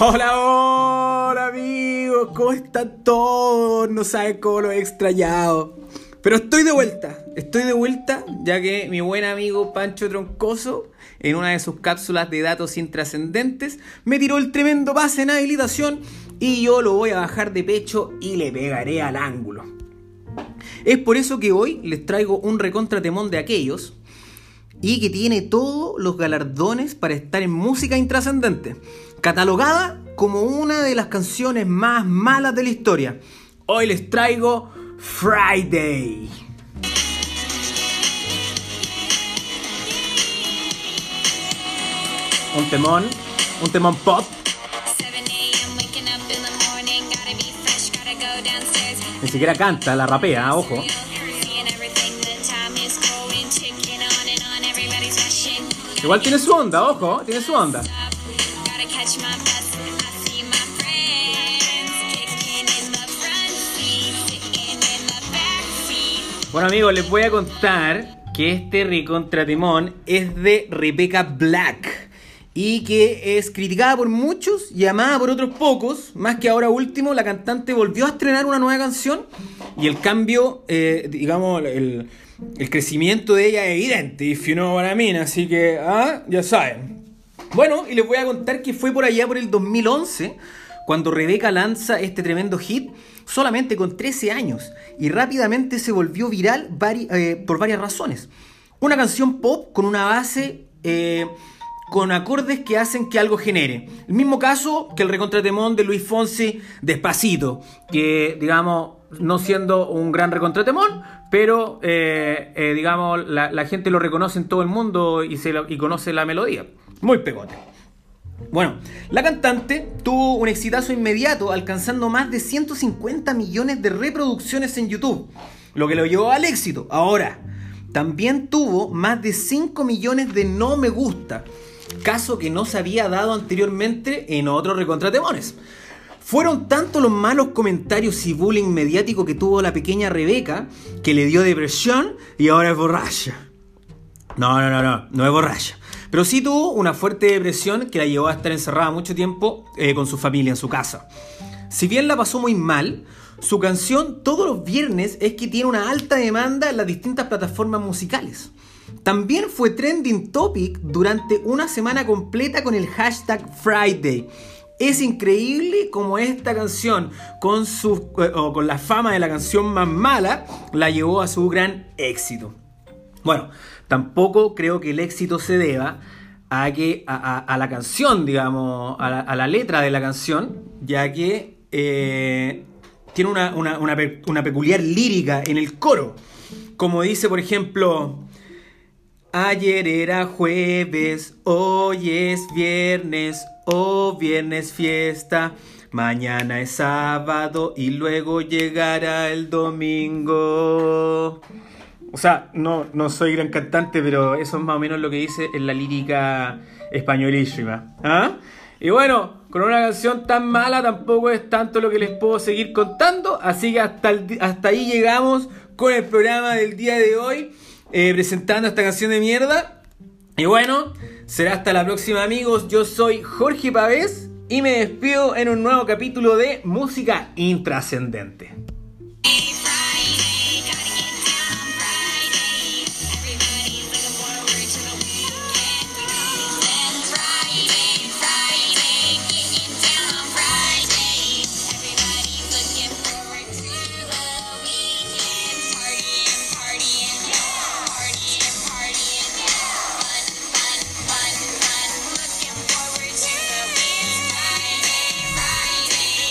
Hola, hola amigos, ¿cómo están todos? No saben cómo lo he extrañado. Pero estoy de vuelta, estoy de vuelta ya que mi buen amigo Pancho Troncoso, en una de sus cápsulas de datos intrascendentes, me tiró el tremendo pase en habilitación y yo lo voy a bajar de pecho y le pegaré al ángulo. Es por eso que hoy les traigo un recontratemón de aquellos y que tiene todos los galardones para estar en música intrascendente, catalogada como una de las canciones más malas de la historia. Hoy les traigo Friday. Un temón, un temón pop. Ni siquiera canta, la rapea, ojo. Igual tiene su onda, ojo, tiene su onda. Bueno amigos, les voy a contar que este recontratemón es de Rebecca Black y que es criticada por muchos y amada por otros pocos, más que ahora último, la cantante volvió a estrenar una nueva canción y el cambio, eh, digamos, el, crecimiento de ella es evidente, if you know what I así que, ah, ya saben. Bueno, y les voy a contar que fue por allá por el 2011 cuando Rebeca lanza este tremendo hit solamente con 13 años y rápidamente se volvió viral eh, por varias razones. Una canción pop con una base eh, con acordes que hacen que algo genere. El mismo caso que el recontratemón de Luis Fonsi, Despacito, que digamos, no siendo un gran recontratemón, pero eh, digamos, la, gente lo reconoce en todo el mundo y, se y conoce la melodía. Muy pegote. Bueno, la cantante tuvo un exitazo inmediato, alcanzando más de 150 millones de reproducciones en YouTube, lo que lo llevó al éxito. Ahora, también tuvo más de 5 millones de no me gusta, caso que no se había dado anteriormente en otros recontratemones. Fueron tantos los malos comentarios y bullying mediático que tuvo la pequeña Rebeca que le dio depresión y ahora es borracha. No, no, no, no, no es borracha. Pero sí tuvo una fuerte depresión que la llevó a estar encerrada mucho tiempo eh, con su familia en su casa. Si bien la pasó muy mal, su canción todos los viernes es que tiene una alta demanda en las distintas plataformas musicales. También fue trending topic durante una semana completa con el hashtag Friday. Es increíble como esta canción, con, su, eh, con la fama de la canción más mala, la llevó a su gran éxito. Bueno, tampoco creo que el éxito se deba a, que, a, la canción, digamos, a la, letra de la canción, ya que eh, tiene una, peculiar lírica en el coro. Como dice, por ejemplo, ayer era jueves, hoy es viernes, o viernes fiesta. Mañana es sábado y luego llegará el domingo. O sea, no, no soy gran cantante, pero eso es más o menos lo que dice en la lírica españolísima. ¿Ah? Y bueno, con una canción tan mala tampoco es tanto lo que les puedo seguir contando. Así que hasta, hasta ahí llegamos con el programa del día de hoy, eh, presentando esta canción de mierda. Y bueno, será hasta la próxima amigos. Yo soy Jorge Pavés y me despido en un nuevo capítulo de Música Intrascendente.